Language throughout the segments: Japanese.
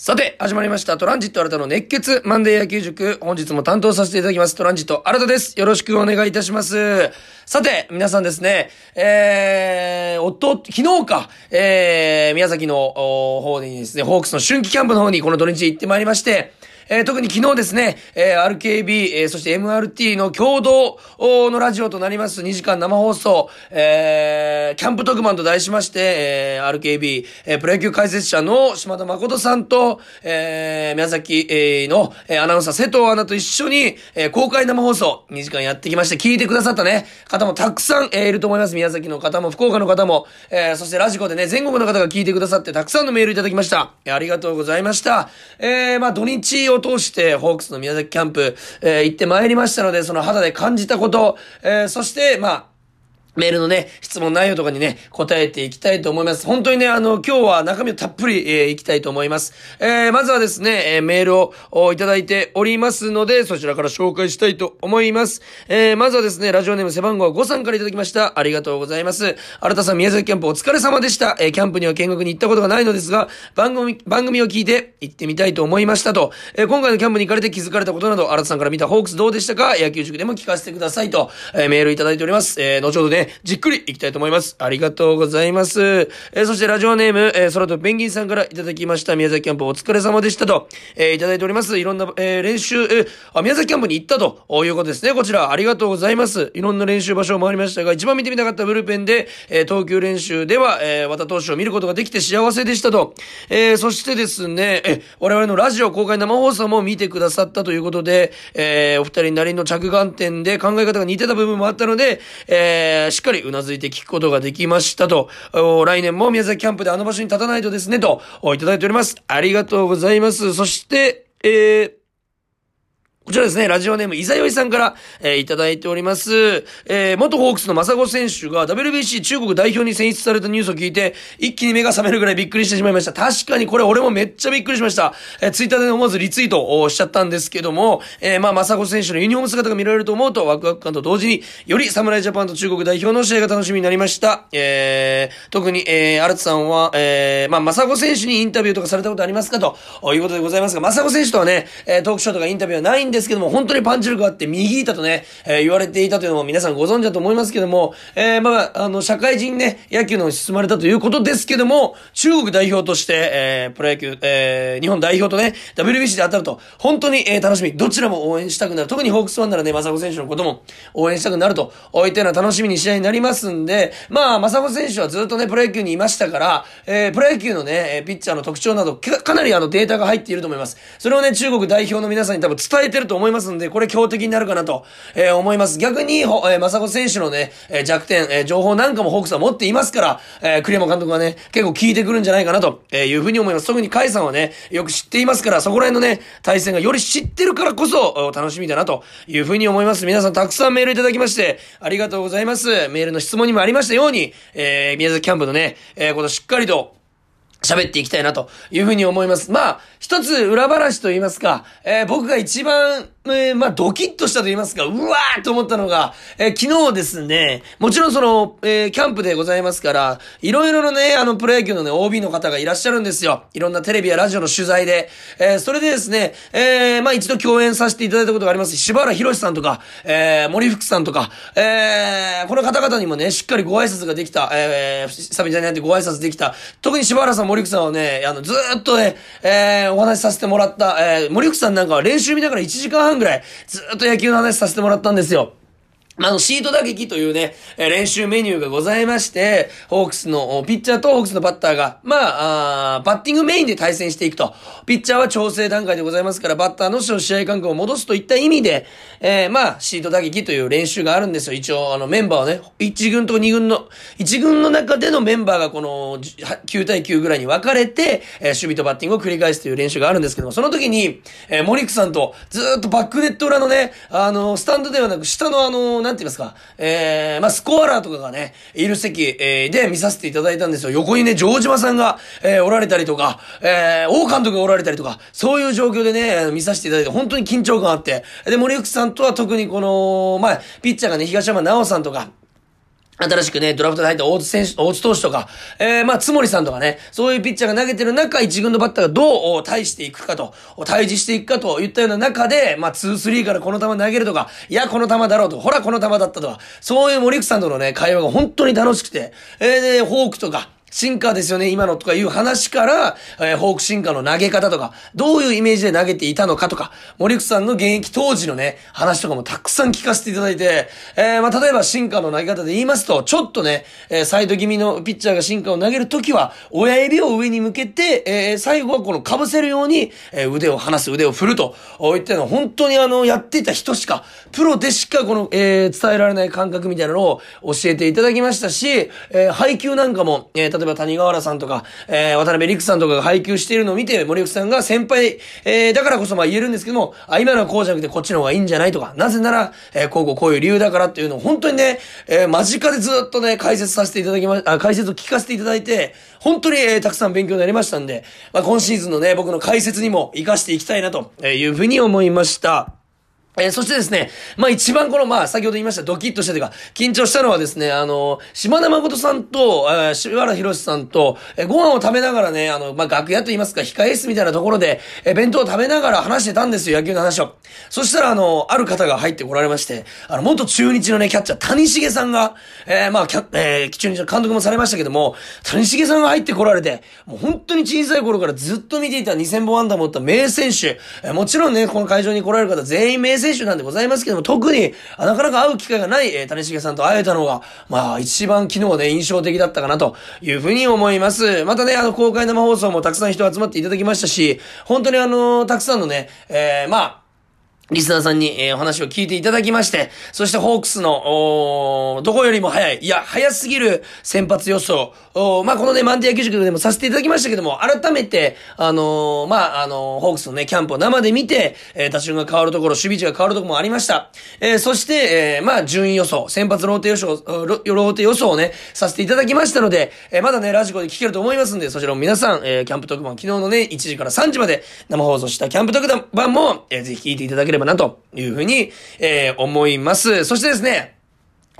さて、始まりました。トランジット新たの熱血マンデー野球塾。本日も担当させていただきます。トランジット新たです。よろしくお願いいたします。さて、皆さんですね、えー、おっと、昨日か、えー、宮崎の方にですね、ホークスの春季キャンプの方にこの土日行ってまいりまして、えー、特に昨日ですね、えー、RKB、えー、そして MRT の共同のラジオとなります2時間生放送、えー、キャンプ特番と題しまして、えー、RKB、えー、プロ野球解説者の島田誠さんと、えー、宮崎、えー、の、えー、アナウンサー瀬藤アナと一緒に、えー、公開生放送2時間やってきまして、聞いてくださったね、方もたくさん、えー、いると思います。宮崎の方も、福岡の方も、えー、そしてラジコでね、全国の方が聞いてくださって、たくさんのメールいただきました。ありがとうございました。えー、まあ土日をを通して、ホークスの宮崎キャンプ、えー、行ってまいりましたので、その肌で感じたこと、えー、そして、まあ、メールのね、質問内容とかにね、答えていきたいと思います。本当にね、あの、今日は中身をたっぷり、えー、いきたいと思います。えー、まずはですね、えー、メールをいただいておりますので、そちらから紹介したいと思います。えー、まずはですね、ラジオネーム背番号5さんからいただきました。ありがとうございます。新田さん、宮崎キャンプお疲れ様でした。えー、キャンプには見学に行ったことがないのですが、番組、番組を聞いて行ってみたいと思いましたと。えー、今回のキャンプに行かれて気づかれたことなど、新田さんから見たホークスどうでしたか？野球塾でも聞かせてくださいと、えー、メールいただいております。えー、後ほどね、じっくり行きたいと思います。ありがとうございます。えー、そしてラジオネーム、えー、空とペンギンさんからいただきました。宮崎キャンプお疲れ様でしたと、えー、いただいております。いろんな、えー、練習、え、あ、宮崎キャンプに行ったということですね。こちら、ありがとうございます。いろんな練習場所を回りましたが、一番見てみたかったブルペンで、えー、投球練習では、えー、和田投手を見ることができて幸せでしたと。え、そしてですね、え、我々のラジオ公開生放送も見てくださったということで、え、お二人なりの着眼点で考え方が似てた部分もあったので、えー、しっかり頷いて聞くことができましたと、来年も宮崎キャンプであの場所に立たないとですね、と、いただいております。ありがとうございます。そして、えー、こちらですね、ラジオネーム、いざよいさんから、えー、いただいております。えー、元ホークスのマサゴ選手が WBC 中国代表に選出されたニュースを聞いて、一気に目が覚めるぐらいびっくりしてしまいました。確かにこれ俺もめっちゃびっくりしました。えー、ツイッターで思わずリツイートをしちゃったんですけども、えー、まあ、マサゴ選手のユニフォーム姿が見られると思うと、ワクワク感と同時に、より侍ジャパンと中国代表の試合が楽しみになりました。えー、特に、えー、アルツさんは、えー、まあ、マサゴ選手にインタビューとかされたことありますか？ということでございますが、マサゴ選手とはね、えー、トークショーとかインタビューはないんですですけども、本当にパンチ力があって右板とね、えー、言われていたというのも皆さんご存知だと思いますけども、えー、まあ、あの、社会人ね、野球の進まれたということですけども、中国代表として、えー、プロ野球、えー、日本代表とね、WBC で当たると、本当に、えー、楽しみ。どちらも応援したくなる。特にホークスファンならね、マサゴ選手のことも応援したくなると、おいてのは楽しみに試合になりますんで、まあ、マサゴ選手はずっとね、プロ野球にいましたから、えー、プロ野球のね、ピッチャーの特徴など、かなりあのデータが入っていると思います。それをね、中国代表の皆さんに多分伝えてると思いますんで、これ強敵になるかなと、えー、思います。逆に、えー、まさ選手のね、えー、弱点、えー、情報なんかもホークスは持っていますから、えー、栗山監督はね、結構聞いてくるんじゃないかなと、えー、いうふうに思います。特に甲斐さんはね、よく知っていますから、そこら辺のね、対戦がより知ってるからこそ、楽しみだなというふうに思います。皆さんたくさんメールいただきまして、ありがとうございます。メールの質問にもありましたように、えー、宮崎キャンプのね、えー、ことしっかりと、喋っていきたいなというふうに思います。まあ、一つ裏話と言いますか、えー、僕が一番えー、まあ、ドキッとしたと言いますか、うわーと思ったのが、えー、昨日ですね、もちろんその、えー、キャンプでございますから、いろいろのね、あの、プロ野球のね、OB の方がいらっしゃるんですよ。いろんなテレビやラジオの取材で。えー、それでですね、えー、まあ、一度共演させていただいたことがあります。柴原博さんとか、えー、森福さんとか、えー、この方々にもね、しっかりご挨拶ができた、えー、久々になってご挨拶できた。特に柴原さん、森口さんはね、あの、ずっとね、えー、お話しさせてもらった、えー、森口さんなんかは練習見ながら1時間半ぐらい、ずっと野球の話させてもらったんですよ。あ、シート打撃というね、練習メニューがございまして、ホークスの、ピッチャーとホークスのバッターが、まあ、あバッティングメインで対戦していくと。ピッチャーは調整段階でございますから、バッターの試合感覚を戻すといった意味で、えー、まあ、シート打撃という練習があるんですよ。一応、あの、メンバーはね、1軍と2軍の、1軍の中でのメンバーがこの、9対9ぐらいに分かれて、えー、守備とバッティングを繰り返すという練習があるんですけども、その時に、えー、森クさんと、ずっとバックネット裏のね、あの、スタンドではなく、下のあの、なんて言いますか、えー、まあ、スコアラーとかがね、いる席、えー、で見させていただいたんですよ。横にね、城島さんが、えー、おられたりとか、えー、王監督がおられたりとか、そういう状況でね、見させていただいて、本当に緊張感あって、で、森福さんとは特にこの、まあ、ピッチャーがね、東山直さんとか、新しくね、ドラフトで入った大津選手、大津投手とか、えー、まあ、つもりさんとかね、そういうピッチャーが投げてる中、一軍のバッターがどう対していくかと、対峙していくかといったような中で、まあ、2、3からこの球投げるとか、いや、この球だろうと、ほら、この球だったとか、そういう森口さんとのね、会話が本当に楽しくて、えー、で、フォークとか、シンカーですよね、今のとかいう話から、えー、フォークシンカーの投げ方とか、どういうイメージで投げていたのかとか、森口さんの現役当時のね、話とかもたくさん聞かせていただいて、えー、まあ、例えばシンカーの投げ方で言いますと、ちょっとね、えー、サイド気味のピッチャーがシンカーを投げるときは、親指を上に向けて、えー、最後はこの被せるように、えー、腕を離す、腕を振ると、いったのは本当にあの、やっていた人しか、プロでしかこの、えー、伝えられない感覚みたいなのを教えていただきましたし、えー、配球なんかも、えー、例えば谷川原さんとか、えー、渡辺陸さんとかが配給しているのを見て、森口さんが先輩、えー、だからこそまあ言えるんですけども、あ、今のはこうじゃなくてこっちの方がいいんじゃないとか、なぜなら、えー、こうこうこういう理由だからっていうのを本当にね、えー、間近でずっとね、解説させていただきま、あ、解説を聞かせていただいて、本当に、えー、たくさん勉強になりましたんで、まあ今シーズンのね、僕の解説にも活かしていきたいなというふうに思いました。えー、そしてですね、まあ一番この、まあ先ほど言いましたドキッとしたというか、緊張したのはですね、あの、島田誠さんと、えー、柴原博さんと、えー、ご飯を食べながらね、あの、まあ楽屋と言いますか、控え室みたいなところで、えー、弁当を食べながら話してたんですよ、野球の話を。そしたら、あの、ある方が入ってこられまして、あの、元中日のね、キャッチャー、谷重さんが、えー、まあ、キャえー、中日の監督もされましたけども、谷重さんが入ってこられて、もう本当に小さい頃からずっと見ていた2000本安打持った名選手、えー、もちろんね、この会場に来られる方全員名選手選手なんでございますけども、特に、なかなか会う機会がない、えー、谷重さんと会えたのが、まあ、一番昨日ね、印象的だったかなというふうに思います。またね、あの、公開生放送もたくさん人集まっていただきましたし、本当にあの、たくさんのね、えー、まあ、リスナーさんに、えー、お話を聞いていただきまして、そしてホークスの、おどこよりも早い、いや、早すぎる先発予想、まあ、このね、マンディ野球塾でもさせていただきましたけども、改めて、あのー、まあ、あのー、ホークスのね、キャンプを生で見て、えー、打順が変わるところ、守備位置が変わるところもありました。えー、そして、えー、まあ、順位予想、先発ローテ予想、ローテ予想をね、させていただきましたので、えー、まだね、ラジコで聞けると思いますんで、そちらも皆さん、えー、キャンプ特番、昨日のね、1時から3時まで生放送したキャンプ特番も、えー、ぜひ聞いていただければな、というふうに、えー、思います。そしてですね、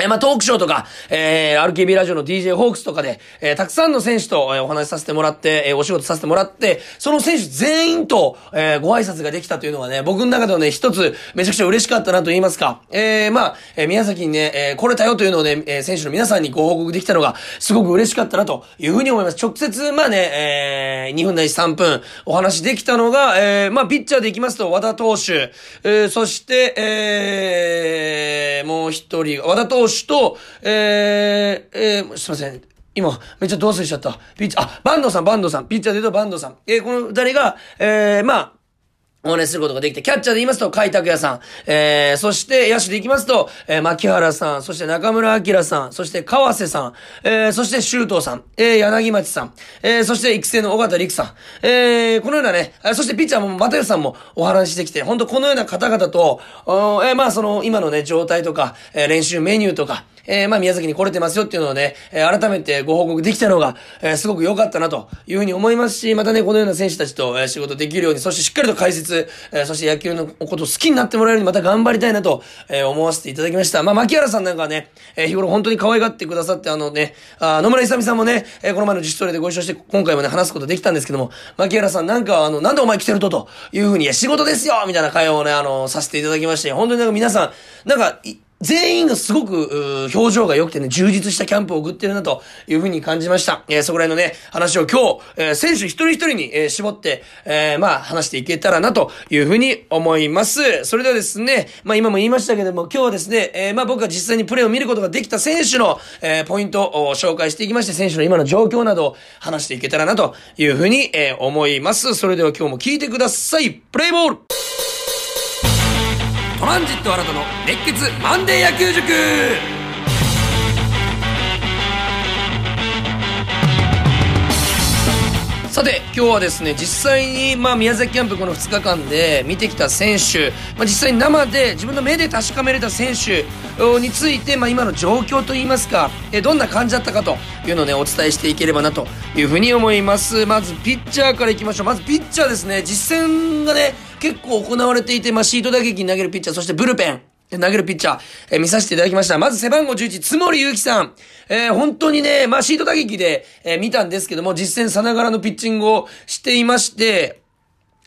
えまあ、トークショーとか、えー、RKB ラジオの DJ ホークスとかで、えー、たくさんの選手と、えー、お話しさせてもらって、えー、お仕事させてもらって、その選手全員と、えー、ご挨拶ができたというのはね、僕の中ではね、一つ、めちゃくちゃ嬉しかったなと言いますか、えー、まあ、えー、宮崎にね、えー、来れたよというのをね、えー、選手の皆さんにご報告できたのが、すごく嬉しかったなというふうに思います。直接、まあね、えー、2分ないし3分、お話できたのが、えー、まあ、ピッチャーでいきますと、和田投手、えー、そして、えー、もう一人、和田投手と、えー、えー、すいません。今、めっちゃ同棲しちゃった。ピッチャー、あ、バンドさん、バンドさん。ピッチャーで言うとバンドさん。えー、この二人が、えー、まあ、お話することができて、キャッチャーで言いますと、開拓屋さん、えー、そして、野手で行きますと、えー、牧原さん、そして中村明さん、そして川瀬さん、えー、そして周東さん、えー、柳町さん、えー、そして育成の尾形陸さん、えー、このようなね、そしてピッチャーも又吉さんもお話ししてきて、本当このような方々と、えー、まあその、今のね、状態とか、えー、練習メニューとか、えー、まあ宮崎に来れてますよっていうのをね、えー、改めてご報告できたのが、えー、すごく良かったなというふうに思いますし、またね、このような選手たちと、えー、仕事できるように、そしてしっかりと解説、えー、そして野球のことを好きになってもらえるようにまた頑張りたいなと、えー、思わせていただきました。まあ、牧原さんなんかはね、えー、日頃本当に可愛がってくださって、あのね、あ野村勇さんもね、えー、この前の自主トレでご一緒して、今回もね、話すことできたんですけども、牧原さんなんかは、あの、なんでお前来てると、というふうに、いや、仕事ですよみたいな会話をね、あの、させていただきまして、本当になんか皆さん、なんか、全員がすごく、表情が良くてね、充実したキャンプを送ってるなというふうに感じました。えー、そこら辺のね、話を今日、えー、選手一人一人に、えー、絞って、えー、まあ、話していけたらなというふうに思います。それではですね、まあ今も言いましたけども、今日はですね、えー、まあ僕が実際にプレーを見ることができた選手の、えー、ポイントを紹介していきまして、選手の今の状況などを話していけたらなというふうに、えー、思います。それでは今日も聞いてください。プレイボールトランジット新たの熱血マンデー野球塾さて、今日はですね、実際に、まあ、宮崎キャンプこの2日間で見てきた選手、まあ、実際に生で自分の目で確かめれた選手について、まあ、今の状況といいますか、えどんな感じだったかというのをね、お伝えしていければなというふうに思います。まず、ピッチャーからいきましょう。まず、ピッチャーですね、実戦がね、結構行われていて、まあ、シート打撃に投げるピッチャー、そしてブルペン。投げるピッチャー、えー、見させていただきました。まず背番号11、つもりゆうきさん。えー、本当にね、まあ、シート打撃で、えー、見たんですけども、実戦さながらのピッチングをしていまして、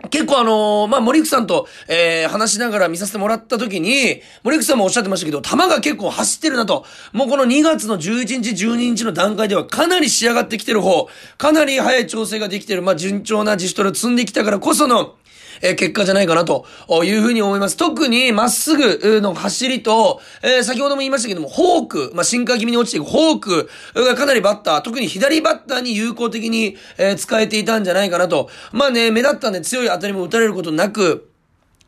結構あのー、まあ、森口さんと、えー、話しながら見させてもらった時に、森口さんもおっしゃってましたけど、球が結構走ってるなと。もうこの2月の11日、12日の段階ではかなり仕上がってきてる方、かなり早い調整ができてる、まあ、順調な自主トレを積んできたからこその、え結果じゃないかなというふうに思います。特にまっすぐの走りと、え、先ほども言いましたけども、フォーク、まあ、進化気味に落ちていくフォークがかなりバッター、特に左バッターに有効的に、え、使えていたんじゃないかなと。まあね、目立ったんで、強い当たりも打たれることなく、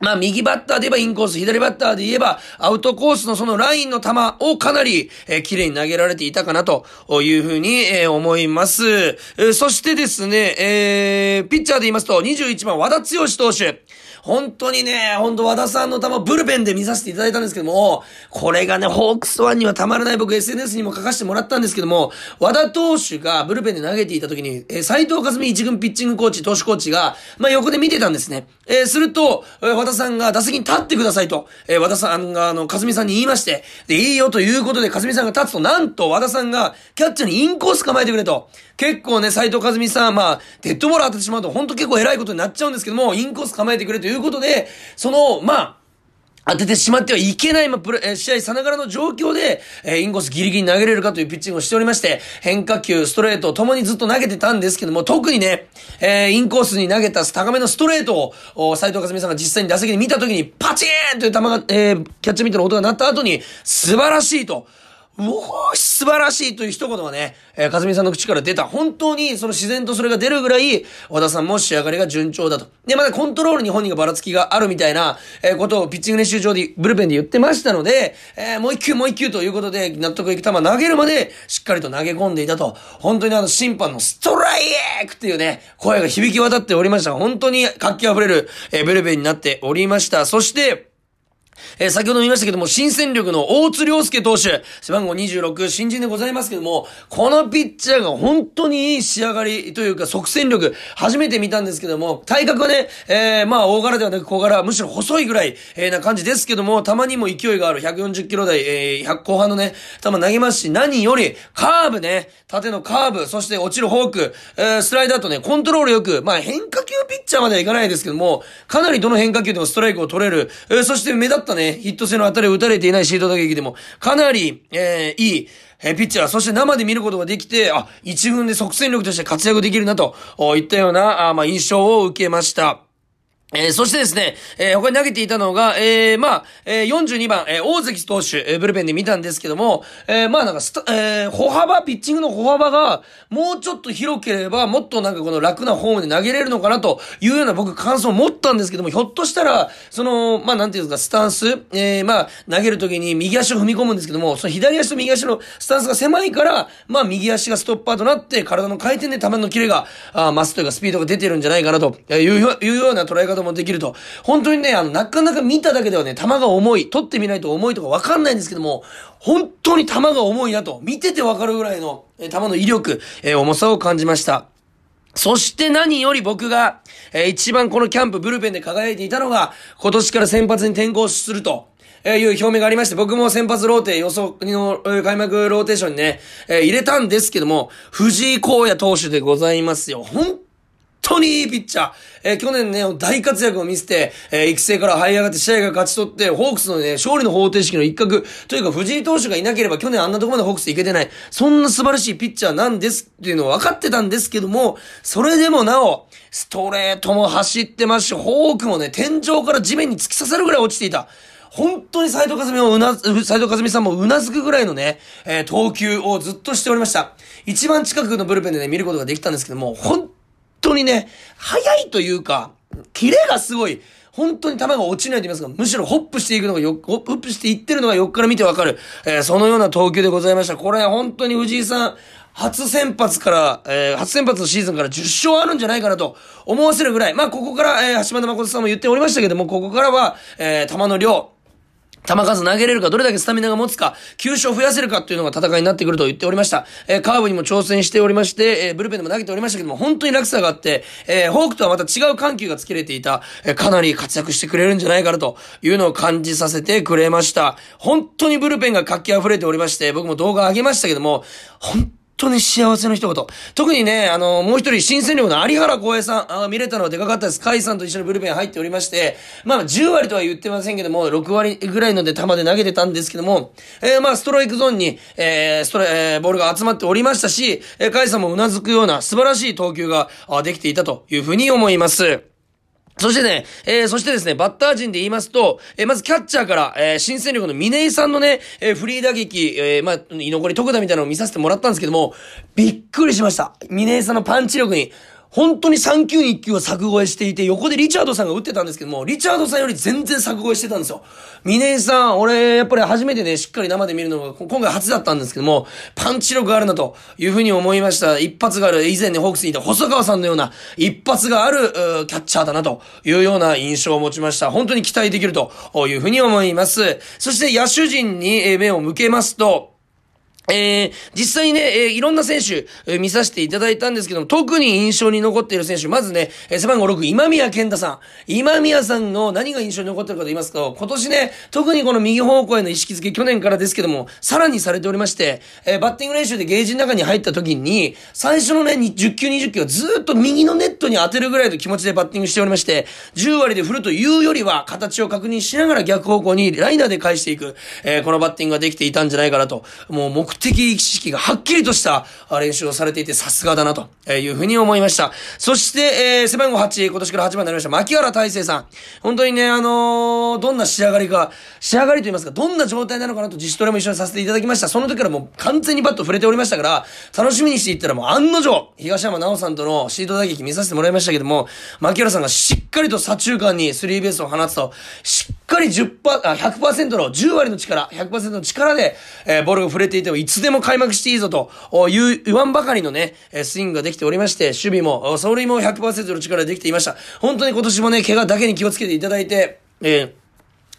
まあ、右バッターで言えばインコース、左バッターで言えばアウトコースのそのラインの球をかなり、えー、綺麗に投げられていたかなというふうに、えー、思います。えー、そしてですね、えー、ピッチャーで言いますと、21番和田剛投手。本当にね、本当和田さんの球ブルペンで見させていただいたんですけども、これがね、ホークスワンにはたまらない僕 SNS にも書かせてもらったんですけども、和田投手がブルペンで投げていた時に、えー、斎藤和美一軍ピッチングコーチ、投手コーチが、まあ、横で見てたんですね。えー、すると、えー、和田さんが打席に立ってくださいと、えー、和田さんが、あの、和美さんに言いまして、で、いいよということで、和美さんが立つと、なんと和田さんが、キャッチャーにインコース構えてくれと。結構ね、斎藤和美さん、まあ、デッドボール当ててしまうと、ほんと結構偉いことになっちゃうんですけども、インコース構えてくれということで、その、まあ、当ててしまってはいけない、まあ、プレ、試合さながらの状況で、えー、インコースギリギリ投げれるかというピッチングをしておりまして、変化球、ストレートともにずっと投げてたんですけども、特にね、えー、インコースに投げた高めのストレートを、斎藤和美さんが実際に打席に見た時に、パチーンという球が、えー、キャッチミットの音が鳴った後に、素晴らしいと。もう、素晴らしいという一言がね、えー、かずみさんの口から出た。本当に、その自然とそれが出るぐらい、和田さんも仕上がりが順調だと。で、まだコントロールに本人がばらつきがあるみたいな、えー、ことをピッチング練習場で、ブルペンで言ってましたので、えー、もう一球もう一球ということで、納得いく球投げるまで、しっかりと投げ込んでいたと。本当にあの、審判のストライークっていうね、声が響き渡っておりました。本当に活気溢れる、えー、ブルペンになっておりました。そして、えー、先ほども言いましたけども、新戦力の大津良介投手、背番号26、新人でございますけども、このピッチャーが本当にいい仕上がりというか、即戦力、初めて見たんですけども、体格はね、えー、まあ、大柄ではなく小柄、むしろ細いぐらい、えー、な感じですけども、たまにも勢いがある140キロ台、えー、100後半のね、球投げますし、何より、カーブね、縦のカーブ、そして落ちるフォーク、えー、スライダーとね、コントロールよく、まあ、変化球ピッチャーまではいかないですけども、かなりどの変化球でもストライクを取れる、えー、そして目立ったね、ヒット性の当たりを打たれていないシート打撃でも、かなり、えー、いい、え、ピッチャー、そして生で見ることができて、あ、一軍で即戦力として活躍できるなと、いったような、あまあ、印象を受けました。えー、そしてですね、えー、他に投げていたのが、えー、まあ、えー、42番、えー、大関投手、えー、ブルペンで見たんですけども、えー、まあなんかスタ、えー、歩幅、ピッチングの歩幅が、もうちょっと広ければ、もっとなんかこの楽なフォームで投げれるのかなというような僕感想を持ったんですけども、ひょっとしたら、その、まあなんていうんですか、スタンス、えー、まあ、投げるときに右足を踏み込むんですけども、その左足と右足のスタンスが狭いから、まあ右足がストッパーとなって、体の回転で球のキレが、あ増すというかスピードが出てるんじゃないかなといういうような捉え方もできると。本当にね、あの、なかなか見ただけではね、球が重い、取ってみないと重いとかわかんないんですけども、本当に球が重いなと、見ててわかるぐらいの、え球の威力、え、重さを感じました。そして何より僕が、えー、一番このキャンプブルペンで輝いていたのが、今年から先発に転向すると、え、いう表明がありまして、僕も先発ローテ予想の、開幕ローテーションにね、えー、入れたんですけども、藤井光也投手でございますよ。本当にいいピッチャー。えー、去年ね、大活躍を見せて、えー、育成から這い上がって試合が勝ち取って、ホークスのね、勝利の方程式の一角、というか藤井投手がいなければ去年あんなとこまでホークス行けてない。そんな素晴らしいピッチャーなんですっていうのは分かってたんですけども、それでもなお、ストレートも走ってますし、フォークもね、天井から地面に突き刺さるぐらい落ちていた。本当に斎藤和美をうな、斎藤和美さんもうなずくぐらいのね、えー、投球をずっとしておりました。一番近くのブルペンでね、見ることができたんですけども、本当にね、速いというか、キレがすごい、本当に球が落ちないと言いますか、むしろホップしていくのがよ、ホップしていってるのが横から見てわかる、えー、そのような投球でございました。これ本当に藤井さん、初先発から、えー、初先発のシーズンから10勝あるんじゃないかなと思わせるぐらい、まあ、ここから、えー、橋本誠さんも言っておりましたけども、ここからは、えー、球の量、球数投げれるか、どれだけスタミナが持つか、球種を増やせるかっていうのが戦いになってくると言っておりました。えー、カーブにも挑戦しておりまして、えー、ブルペンでも投げておりましたけども、本当に落差があって、えー、フォークとはまた違う緩急がつけれていた、え、かなり活躍してくれるんじゃないかなというのを感じさせてくれました。本当にブルペンが活気溢れておりまして、僕も動画上げましたけども、本当に幸せの一言。特にね、あの、もう一人、新戦力の有原光栄さん、あ見れたのはでかかったです。甲斐さんと一緒にブルペン入っておりまして、まあ、10割とは言ってませんけども、6割ぐらいので球で投げてたんですけども、えー、まあ、ストライクゾーンに、えー、ストライえー、ボールが集まっておりましたし、えー、甲斐さんもうなずくような素晴らしい投球が、あできていたというふうに思います。そしてね、えー、そしてですね、バッター陣で言いますと、えー、まずキャッチャーから、えー、新戦力の峰井さんのね、えー、フリー打撃、えー、まあ、居残り特打みたいなのを見させてもらったんですけども、びっくりしました。峰井さんのパンチ力に。本当に3球に1球は作越えしていて、横でリチャードさんが打ってたんですけども、リチャードさんより全然作越えしてたんですよ。峰井さん、俺、やっぱり初めてね、しっかり生で見るのが、今回初だったんですけども、パンチ力あるなというふうに思いました。一発がある、以前ね、ホークスにいた細川さんのような、一発がある、キャッチャーだなというような印象を持ちました。本当に期待できるというふうに思います。そして野手陣に目を向けますと、えー、実際にね、えー、いろんな選手、えー、見させていただいたんですけども、特に印象に残っている選手、まずね、えー、背番号6、今宮健太さん。今宮さんの何が印象に残ってるかと言いますと、今年ね、特にこの右方向への意識づけ、去年からですけども、さらにされておりまして、えー、バッティング練習でゲージの中に入った時に、最初のね、10球、20球はずっと右のネットに当てるぐらいの気持ちでバッティングしておりまして、10割で振るというよりは、形を確認しながら逆方向にライナーで返していく、えー、このバッティングができていたんじゃないかなと、もう目的意識がはっきりとした練習をされていてさすがだなというふうに思いました。そして、えー、背番号8、今年から8番になりました、牧原大成さん。本当にね、あのー、どんな仕上がりか、仕上がりと言いますか、どんな状態なのかなと自主トレも一緒にさせていただきました。その時からもう完全にバット触れておりましたから、楽しみにしていったらもう案の定、東山直さんとのシート打撃見させてもらいましたけども、牧原さんがしっかりと左中間にスリーベースを放つと、しっかり10%、パ、100%の10割の力、100%の力で、えー、ボールが触れていても、いつでも開幕していいぞという言わんばかりのね、スイングができておりまして、守備も、走塁も100%の力でできていました。本当に今年もね、怪我だけに気をつけていただいて、えー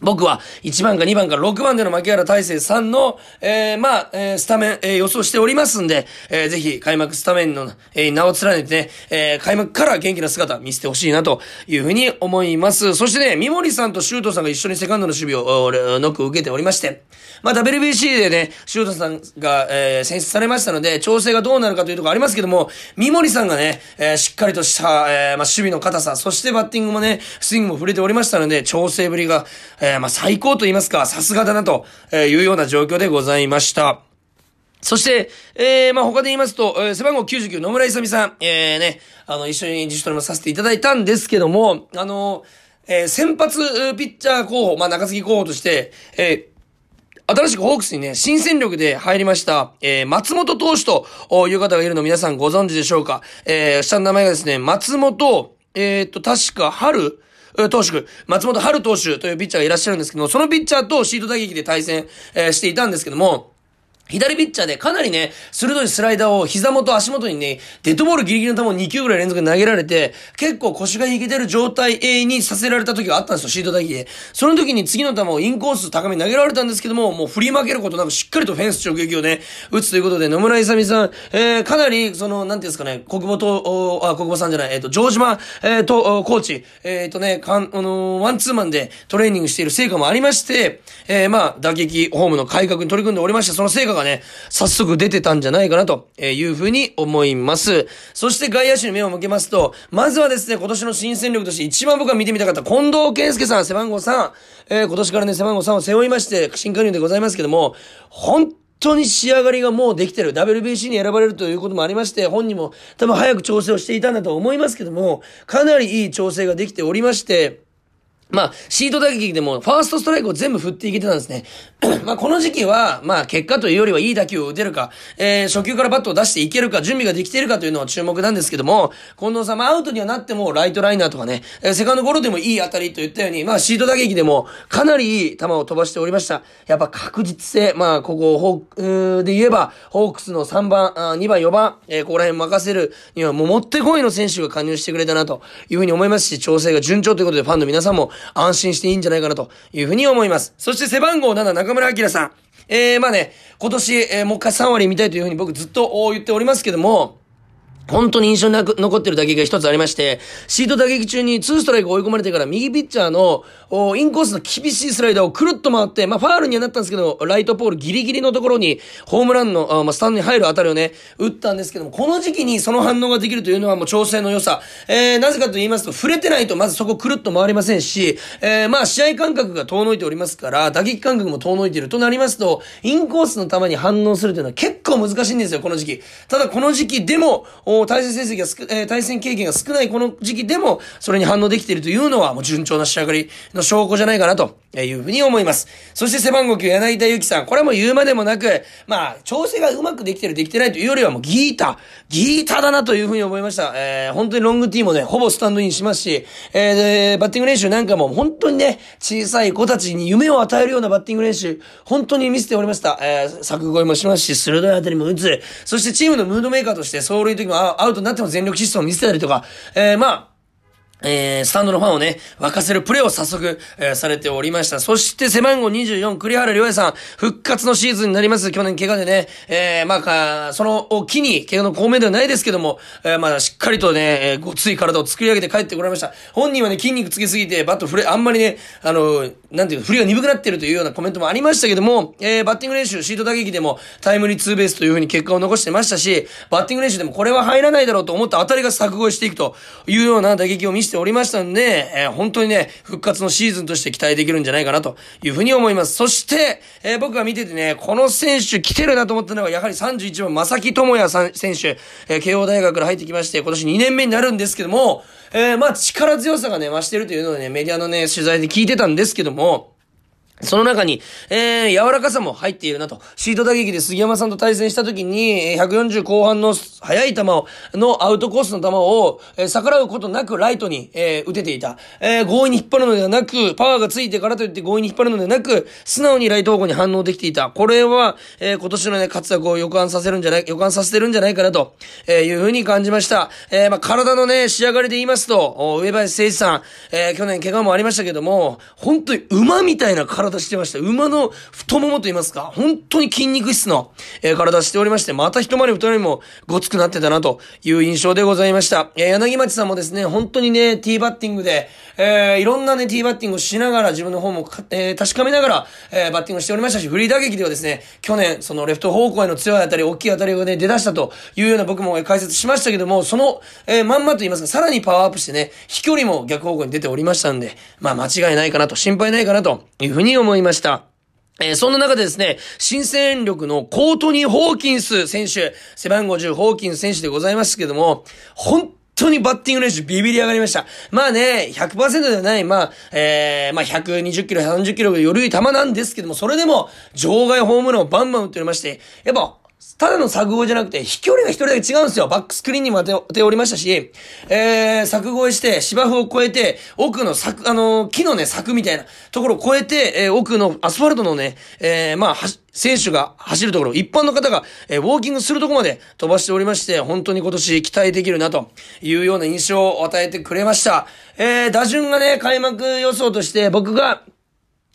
僕は1番か2番か6番での牧原大成さんの、えー、まあ、えー、スタメン、えー、予想しておりますんで、えー、ぜひ開幕スタメンの、えー、名を連ねてね、えー、開幕から元気な姿見せてほしいなというふうに思います。そしてね、三森さんとシュートさんが一緒にセカンドの守備を、ノックを受けておりまして、まあ、WBC でね、シュートさんが、えー、選出されましたので、調整がどうなるかというところありますけども、三森さんがね、えー、しっかりとした、えー、まあ、守備の硬さ、そしてバッティングもね、スイングも触れておりましたので、調整ぶりが、えー、まあ、最高と言いますか、さすがだなというような状況でございました。そして、えー、まあ、他で言いますと、えー、背番号99野村勇さん、えー、ね、あの、一緒に自主トレもさせていただいたんですけども、あの、えー、先発ピッチャー候補、まあ、中継ぎ候補として、えー、新しくホークスにね、新戦力で入りました、えー、松本投手という方がいるの皆さんご存知でしょうかえー、下の名前がですね、松本、えー、と、確か春、投手、松本春投手というピッチャーがいらっしゃるんですけども、そのピッチャーとシート打撃で対戦、えー、していたんですけども、左ピッチャーでかなりね、鋭いスライダーを膝元足元にね、デッドボールギリギリの球を2球ぐらい連続で投げられて、結構腰が引けてる状態にさせられた時があったんですよ、シート打撃で。その時に次の球をインコース高めに投げられたんですけども、もう振り負けることなくしっかりとフェンス直撃をね、打つということで、野村勇さん、えー、かなり、その、なんていうんですかね、国母と、あ、国母さんじゃない、えっ、ー、と、城島、えー、と、コーチ、えっ、ー、とね、かん、あのー、ワンツーマンでトレーニングしている成果もありまして、えー、まあ、打撃、ホームの改革に取り組んでおりまして、その成果がね、早速出てたんじゃないかなというふうに思います。そして外野手に目を向けますと、まずはですね、今年の新戦力として一番僕が見てみたかった近藤健介さん、背番号3、えー、今年からね、背番号3を背負いまして、新加入でございますけども、本当に仕上がりがもうできてる。WBC に選ばれるということもありまして、本人も多分早く調整をしていたんだと思いますけども、かなりいい調整ができておりまして、まあ、シート打撃でも、ファーストストライクを全部振っていけてたんですね。まあ、この時期は、まあ、結果というよりはいい打球を打てるか、えー、初球からバットを出していけるか、準備ができているかというのは注目なんですけども、近藤さん、まあ、アウトにはなっても、ライトライナーとかね、えー、セカンドゴロでもいい当たりと言ったように、まあ、シート打撃でも、かなりいい球を飛ばしておりました。やっぱ確実性、まあ、ここ、ホーク、で言えば、ホークスの3番、あ2番、4番、えー、ここら辺任せるには、もう、もってこいの選手が加入してくれたな、というふうに思いますし、調整が順調ということで、ファンの皆さんも、安心していいんじゃないかなというふうに思います。そして背番号7、中村明さん。えー、まあね、今年、えー、もう一回3割見たいというふうに僕ずっと言っておりますけども、本当に印象に残ってる打撃が一つありまして、シート打撃中にツーストライク追い込まれてから右ピッチャーのインコースの厳しいスライダーをくるっと回って、まあファールにはなったんですけど、ライトポールギリギリのところにホームランの、あまあ、スタンドに入るあたりをね、打ったんですけども、この時期にその反応ができるというのはもう調整の良さ。えー、なぜかと言いますと、触れてないとまずそこくるっと回りませんし、えー、まあ試合感覚が遠のいておりますから、打撃感覚も遠のいているとなりますと、インコースの球に反応するというのは結構難しいんですよ、この時期。ただこの時期でも、対戦成績がえー、対戦経験が少ないこの時期でも、それに反応できているというのは、もう順調な仕上がりの証拠じゃないかなというふうに思います。そして背番号9、柳田ゆきさん。これも言うまでもなく、まあ、調整がうまくできてる、できてないというよりはもうギータ、ギータだなというふうに思いました。えー、本当にロングティーもね、ほぼスタンドインしますし、えー、で、バッティング練習なんかも本当にね、小さい子たちに夢を与えるようなバッティング練習、本当に見せておりました。えー、作越えもしますし、鋭い当たりも打つ。そしてチームのムードメーカーとして、走塁時もアウトになっても全力疾走を見せたりとか、えー、まあ、えー、スタンドのファンをね、沸かせるプレーを早速、えー、されておりました。そして背番号24、栗原良也さん、復活のシーズンになります。去年怪我でね、えー、まあ、その機に、怪我の公明ではないですけども、えー、まあ、しっかりとね、えー、ごつい体を作り上げて帰ってこられました。本人はね、筋肉つきすぎて、バット振れ、あんまりね、あの、なんていう、振りが鈍くなってるというようなコメントもありましたけども、えー、バッティング練習、シート打撃でもタイムリーツーベースという風に結果を残してましたし、バッティング練習でもこれは入らないだろうと思った当たりが作越していくというような打撃を見せてておりましたんで、えー、本当にね、復活のシーズンとして期待できるんじゃないかなというふうに思います。そして、えー、僕が見ててね、この選手来てるなと思ったのは、やはり31番、正木智也さん選手、えー、慶応大学から入ってきまして、今年2年目になるんですけども、えー、まあ力強さがね、増してるというのをね、メディアのね、取材で聞いてたんですけども、その中に、えー、柔らかさも入っているなと。シート打撃で杉山さんと対戦した時に、140後半の速い球を、のアウトコースの球を、えー、逆らうことなくライトに、えー、打てていた。えー、強引に引っ張るのではなく、パワーがついてからといって強引に引っ張るのではなく、素直にライト方向に反応できていた。これは、えー、今年のね、活躍を予感させるんじゃない、予感させてるんじゃないかなと、えー、いうふうに感じました。えー、まあ、体のね、仕上がりで言いますと、上林誠一さん、えー、去年怪我もありましたけども、本当に馬みたいな体してました。馬の太ももと言いますか、本当に筋肉質の、えー、体しておりまして、また一回り二人もごつくなってたなという印象でございました。えー、柳町さんもですね、本当にね、ティーバッティングで、えー、いろんなね、ティーバッティングをしながら、自分の方も、えー、確かめながら、えー、バッティングしておりましたし、フリー打撃ではですね、去年、そのレフト方向への強い当たり、大きい当たりがね、出だしたというような僕も解説しましたけども、その、えー、まんまと言いますか、さらにパワーアップしてね、飛距離も逆方向に出ておりましたんで、まあ間違いないかなと、心配ないかなというふうに思いました。えー、そんな中でですね、新戦力のコートニー・ホーキンス選手、背番号10ホーキンス選手でございますけども、本当にバッティング練習ビビり上がりました。まあね、100%ではない、まあ、えー、まあ120キロ、130キロより球なんですけども、それでも、場外ホームランをバンバン打っておりまして、やっぱ、ただの作語じゃなくて、飛距離が一人だけ違うんですよ。バックスクリーンにも当てておりましたし、えー、作越えして、芝生を越えて、奥の柵、あのー、木のね、柵みたいなところを越えて、えー、奥のアスファルトのね、えー、まあ、選手が走るところ、一般の方が、えー、ウォーキングするところまで飛ばしておりまして、本当に今年期待できるなというような印象を与えてくれました。えー、打順がね、開幕予想として僕が、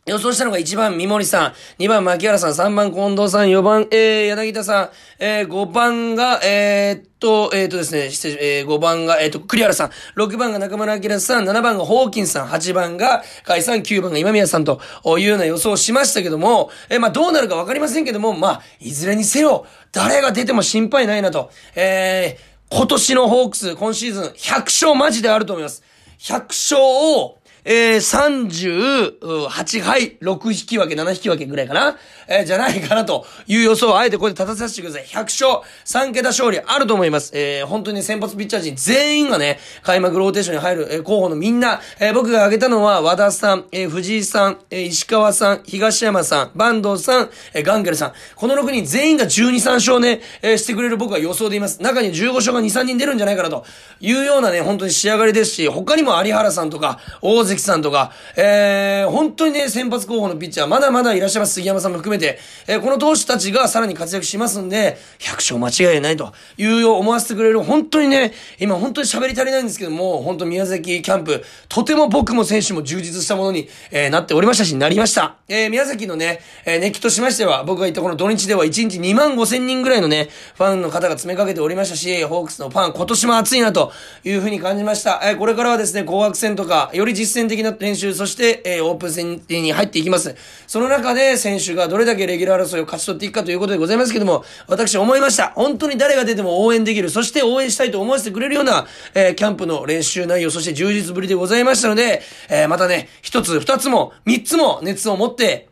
予想したのが1番三森さん、2番牧原さん、3番近藤さん、4番、えー、柳田さん、えー、5番が、えー、っと、えー、っとですね、えー、5番が、えー、っと、栗原さん、6番が中村明さん、7番がホーキンさん、8番が甲斐さん、9番が今宮さん。というような予想をしましたけども、えー、まあどうなるかわかりませんけども、まあ、いずれにせよ、誰が出ても心配ないなと、えー、今年のホークス、今シーズン100勝マジであると思います。100勝を、えー、38敗、6引き分け、7引き分けぐらいかな？えー、じゃないかなという予想をあえてここで立たさせてください。100勝、3桁勝利あると思います。えー、本当に先発ピッチャー陣全員がね、開幕ローテーションに入る、えー、候補のみんな、えー、僕が挙げたのは和田さん、えー、藤井さん、えー、石川さん、東山さん、坂東さん、えー、ガンゲルさん。この6人全員が12、3勝ね、えー、してくれる僕は予想でいます。中に15勝が2、3人出るんじゃないかなというようなね、本当に仕上がりですし、他にも有原さんとか、大関樹さんとか、えー、本当にね、先発候補のピッチャー、まだまだいらっしゃいます。杉山さんも含めて、えー、この投手たちがさらに活躍しますんで、100勝間違いないというよう思わせてくれる、本当にね、今本当に喋り足りないんですけども、本当宮崎キャンプ、とても僕も選手も充実したものに、えー、なっておりましたし、なりました。えー、宮崎のね、えー、熱気としましては、僕が言ったこの土日では1日2万5千人ぐらいのね、ファンの方が詰めかけておりましたし、ホークスのファン、今年も熱いなというふうに感じました。えー、これからはですね、紅白戦とか、より実践的な練習、そして、えー、オープン戦に入っていきます。その中で選手がどれだけレギュラー争いを勝ち取っていくかということでございますけども、私思いました。本当に誰が出ても応援できる、そして応援したいと思わせてくれるような、えー、キャンプの練習内容、そして充実ぶりでございましたので、えー、またね、一つ、二つも、三つも熱を持って、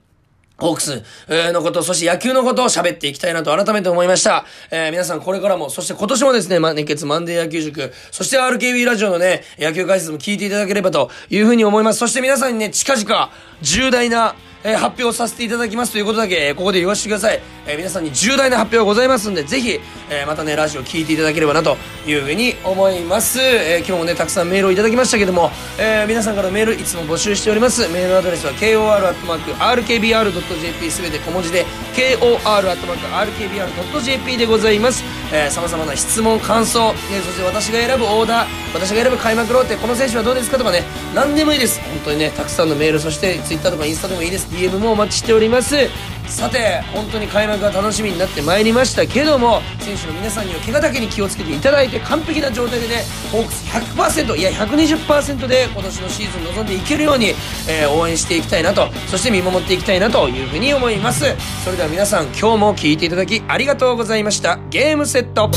ホークスのこと、そして野球のことを喋っていきたいなと改めて思いました。えー、皆さんこれからも、そして今年もですね、ま、熱血マンデー野球塾、そして RKB ラジオのね、野球解説も聞いていただければというふうに思います。そして皆さんにね、近々、重大な、え、発表させていただきますということだけ、え、ここで言わせてください。え、皆さんに重大な発表がございますんで、ぜひ、えまたね、ラジオ聞いていただければなというふうに思います。え今日もね、たくさんメールをいただきましたけども、え皆さんからメールいつも募集しております。メールアドレスは kor.rkbr.jp すべて小文字で、kor.rkbr.jp でございます。えー、様々な質問、感想、ね、そして私が選ぶオーダー、私が選ぶ開幕ローテ、この選手はどうですかとかね、何でもいいです。本当にね、たくさんのメール、そして Twitter とかインスタでもいいです。DM もお待ちしております。さて本当に開幕が楽しみになってまいりましたけども選手の皆さんには怪我だけに気をつけていただいて完璧な状態でねホークス100%いや120%で今年のシーズン臨んでいけるように、えー、応援していきたいなとそして見守っていきたいなというふうに思いますそれでは皆さん今日も聴いていただきありがとうございましたゲームセット